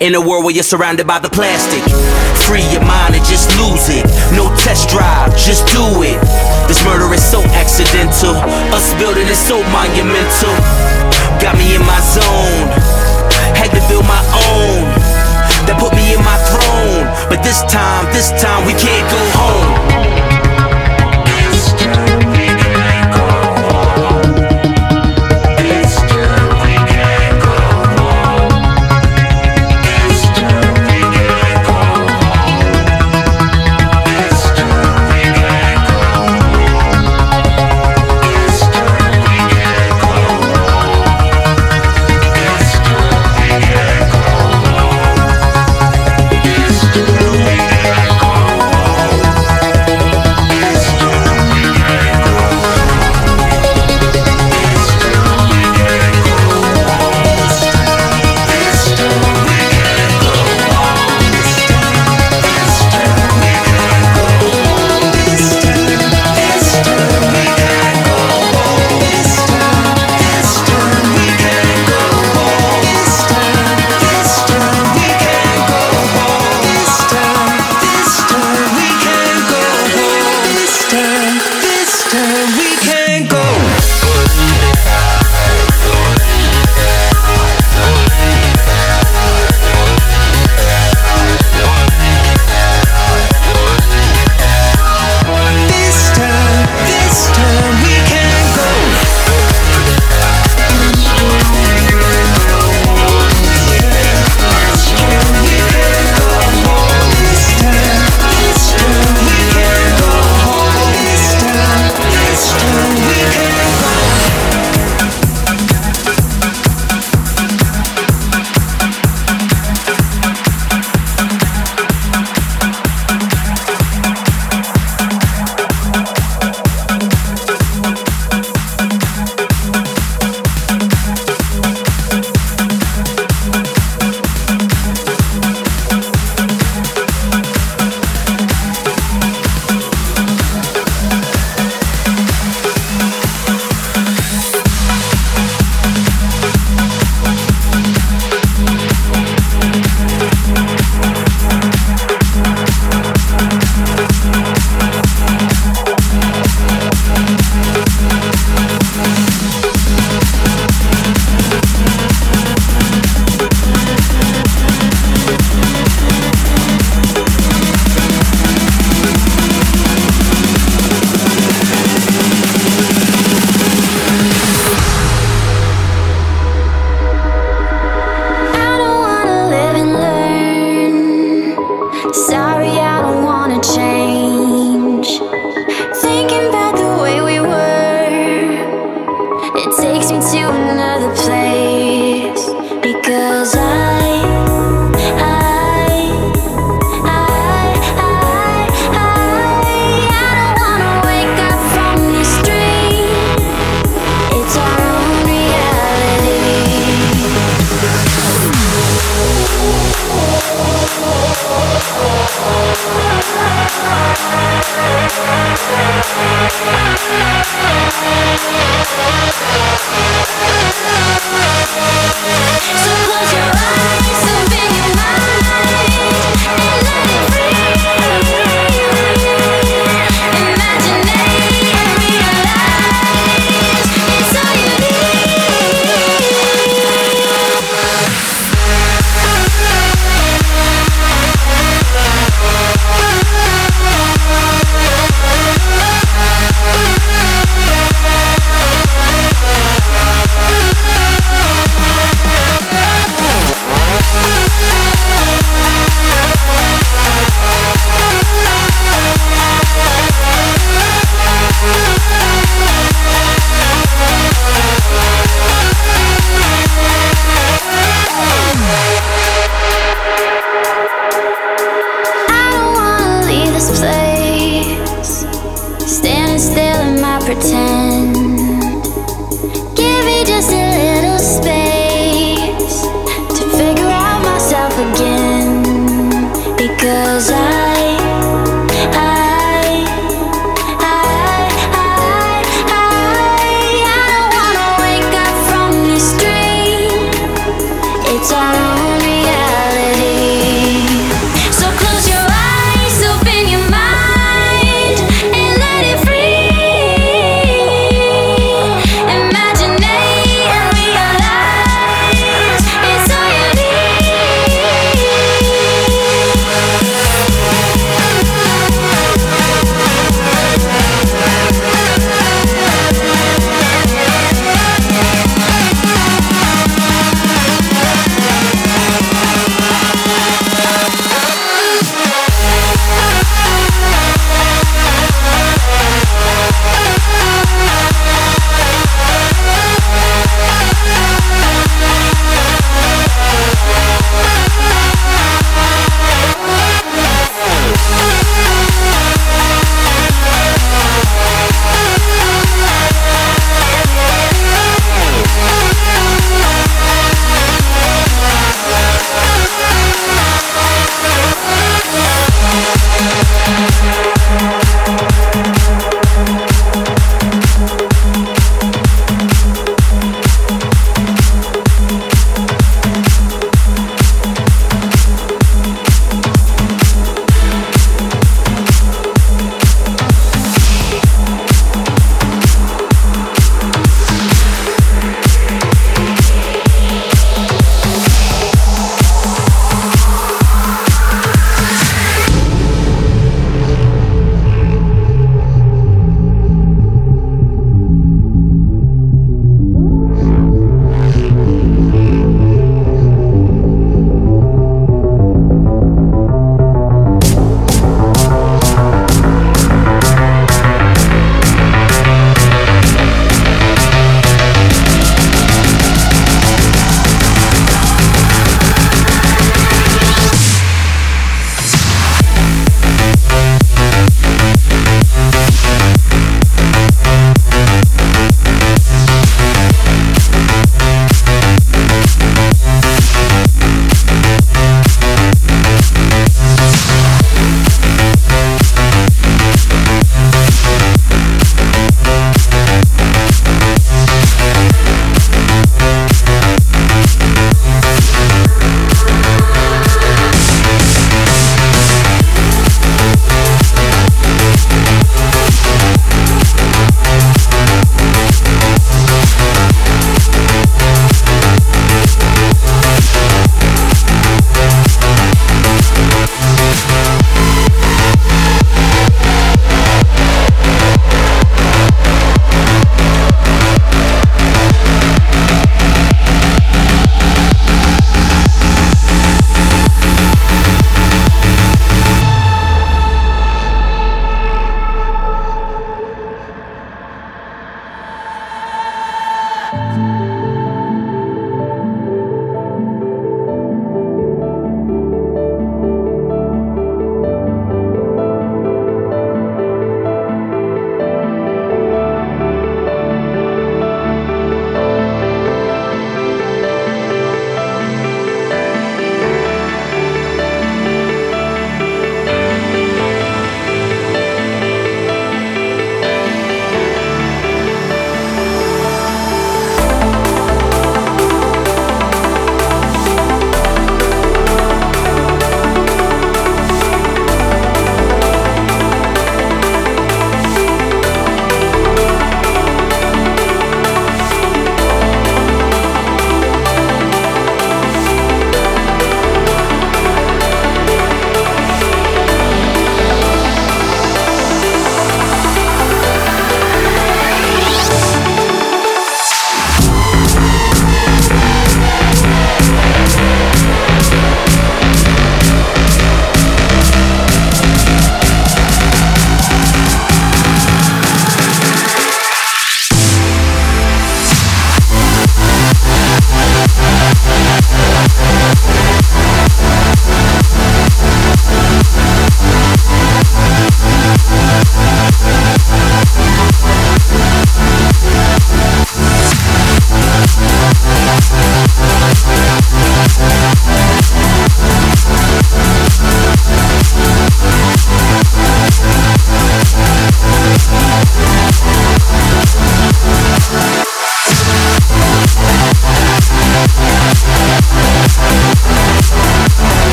In a world where you're surrounded by the plastic. Free your mind and just lose it. No test drive, just do it. This murder is so accidental. Us building is so monumental. Got me in my zone. Had to build my own. That put me in my throne. But this time, this time we can't go home.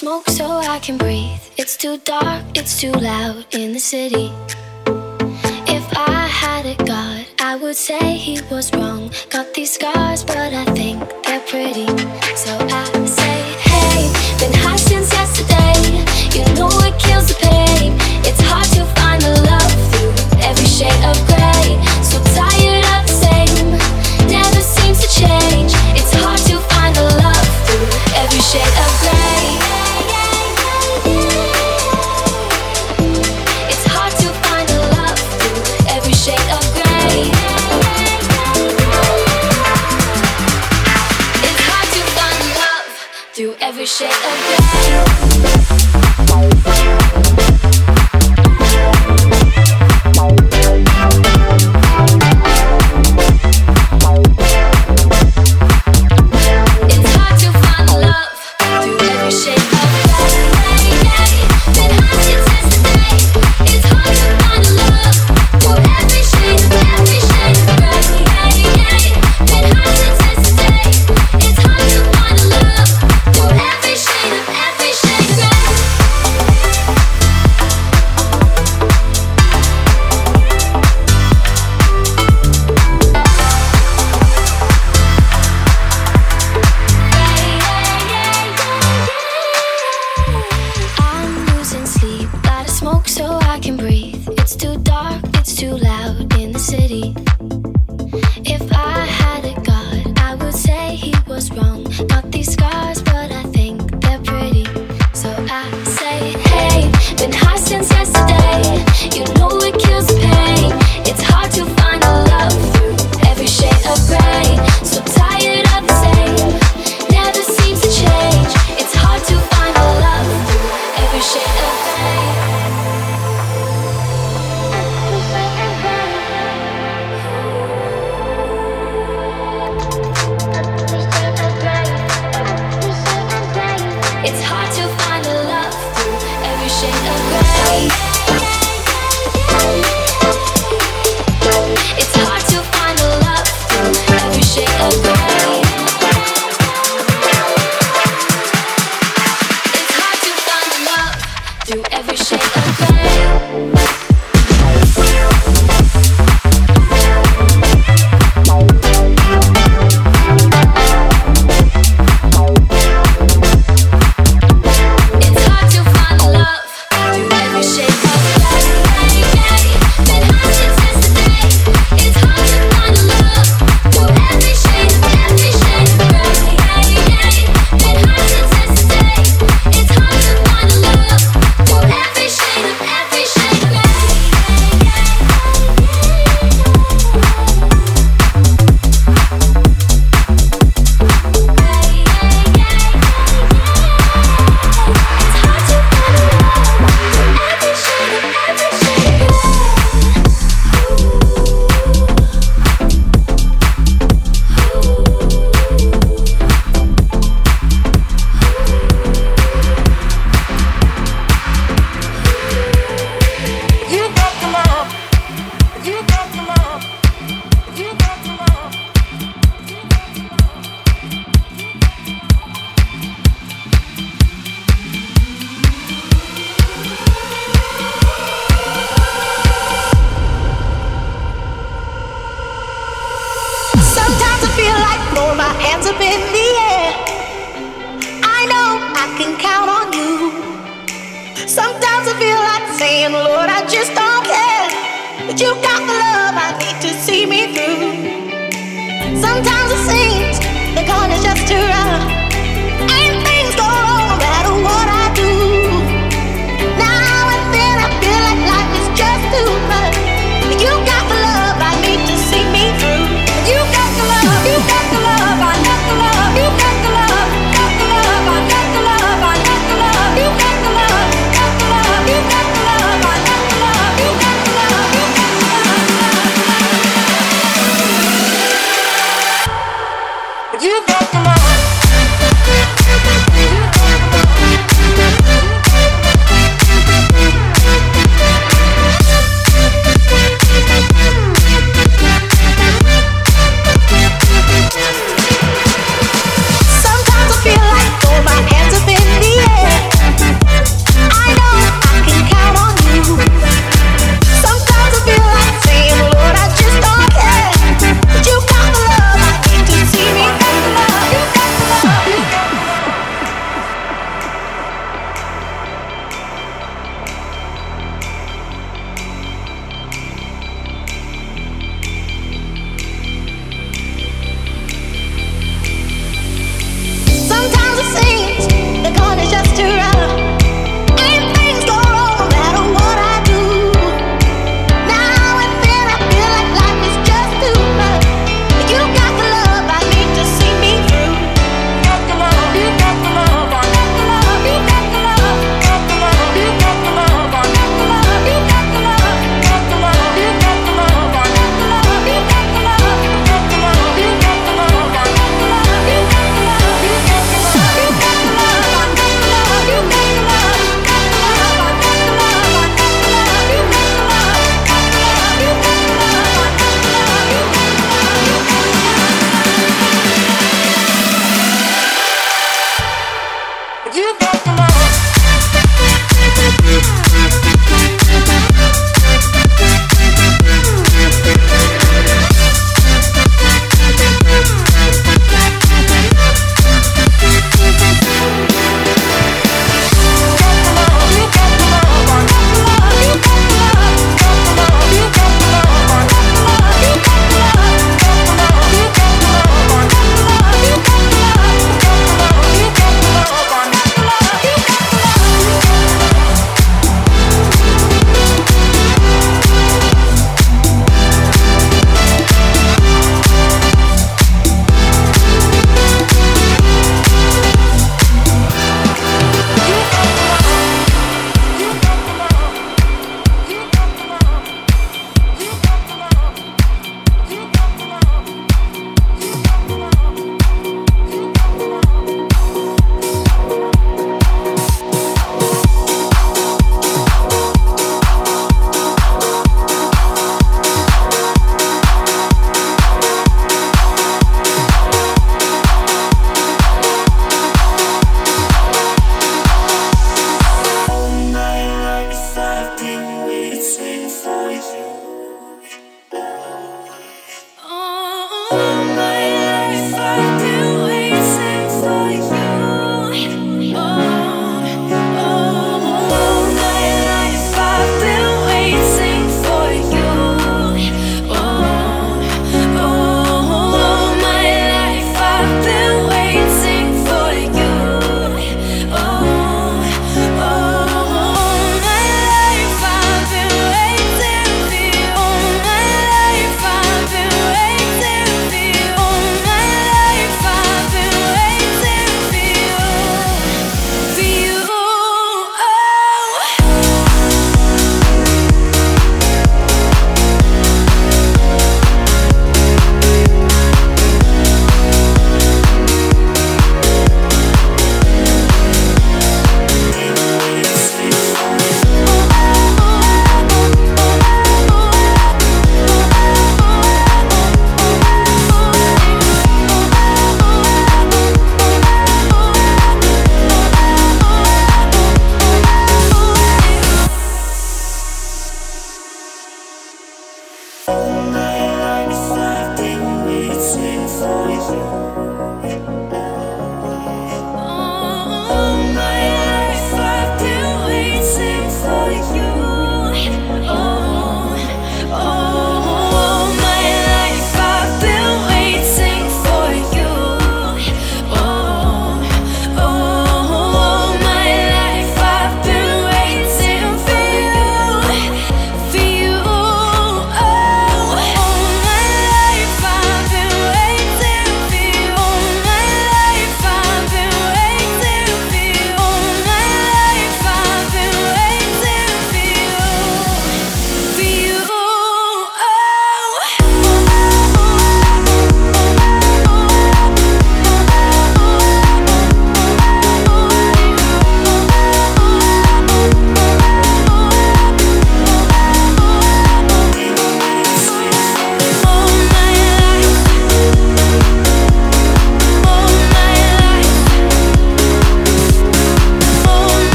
smoke so I can breathe. It's too dark, it's too loud in the city. If I had a god, I would say he was wrong. Got these scars, but I think they're pretty. So I say, hey, been high since yesterday. You know it kills the pain.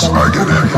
I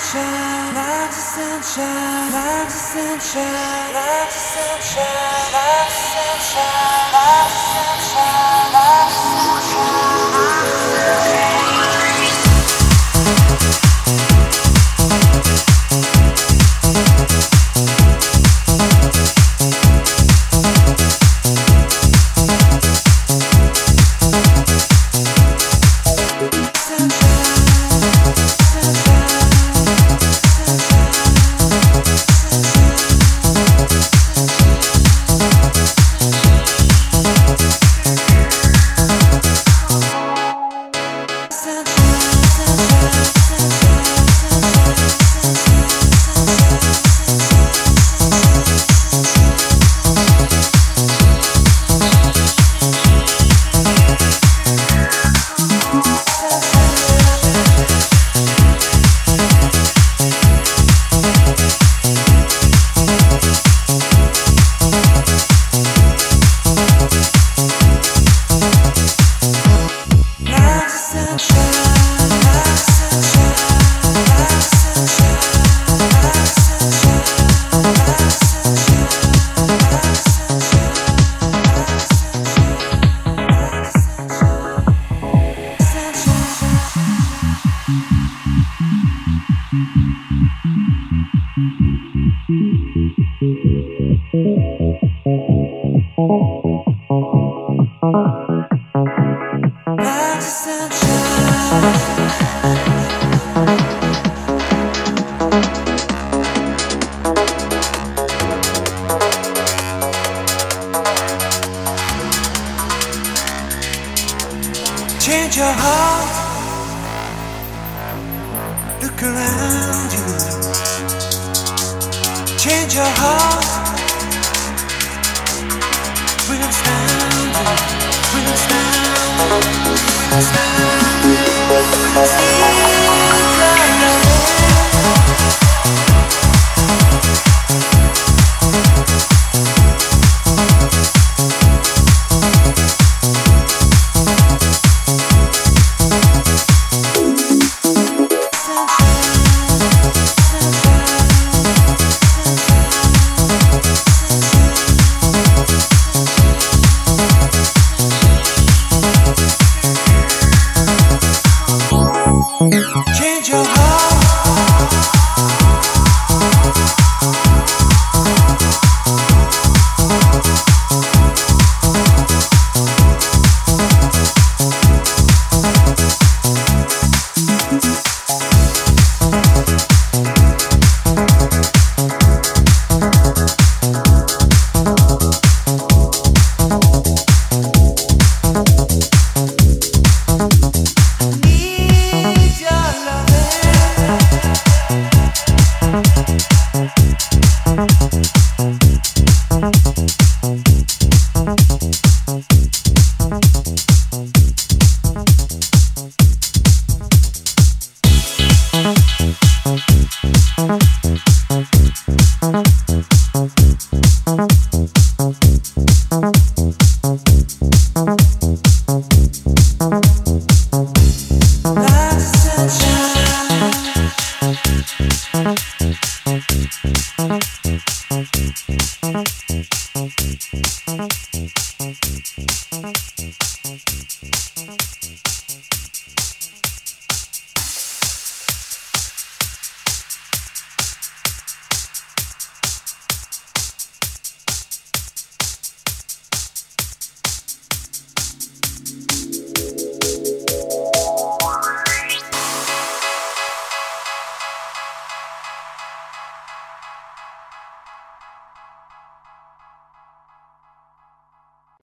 sunshine, loves the sunshine, loves the sunshine, loves the sunshine, loves the sunshine, loves the sunshine, loves the sunshine, loves the sunshine.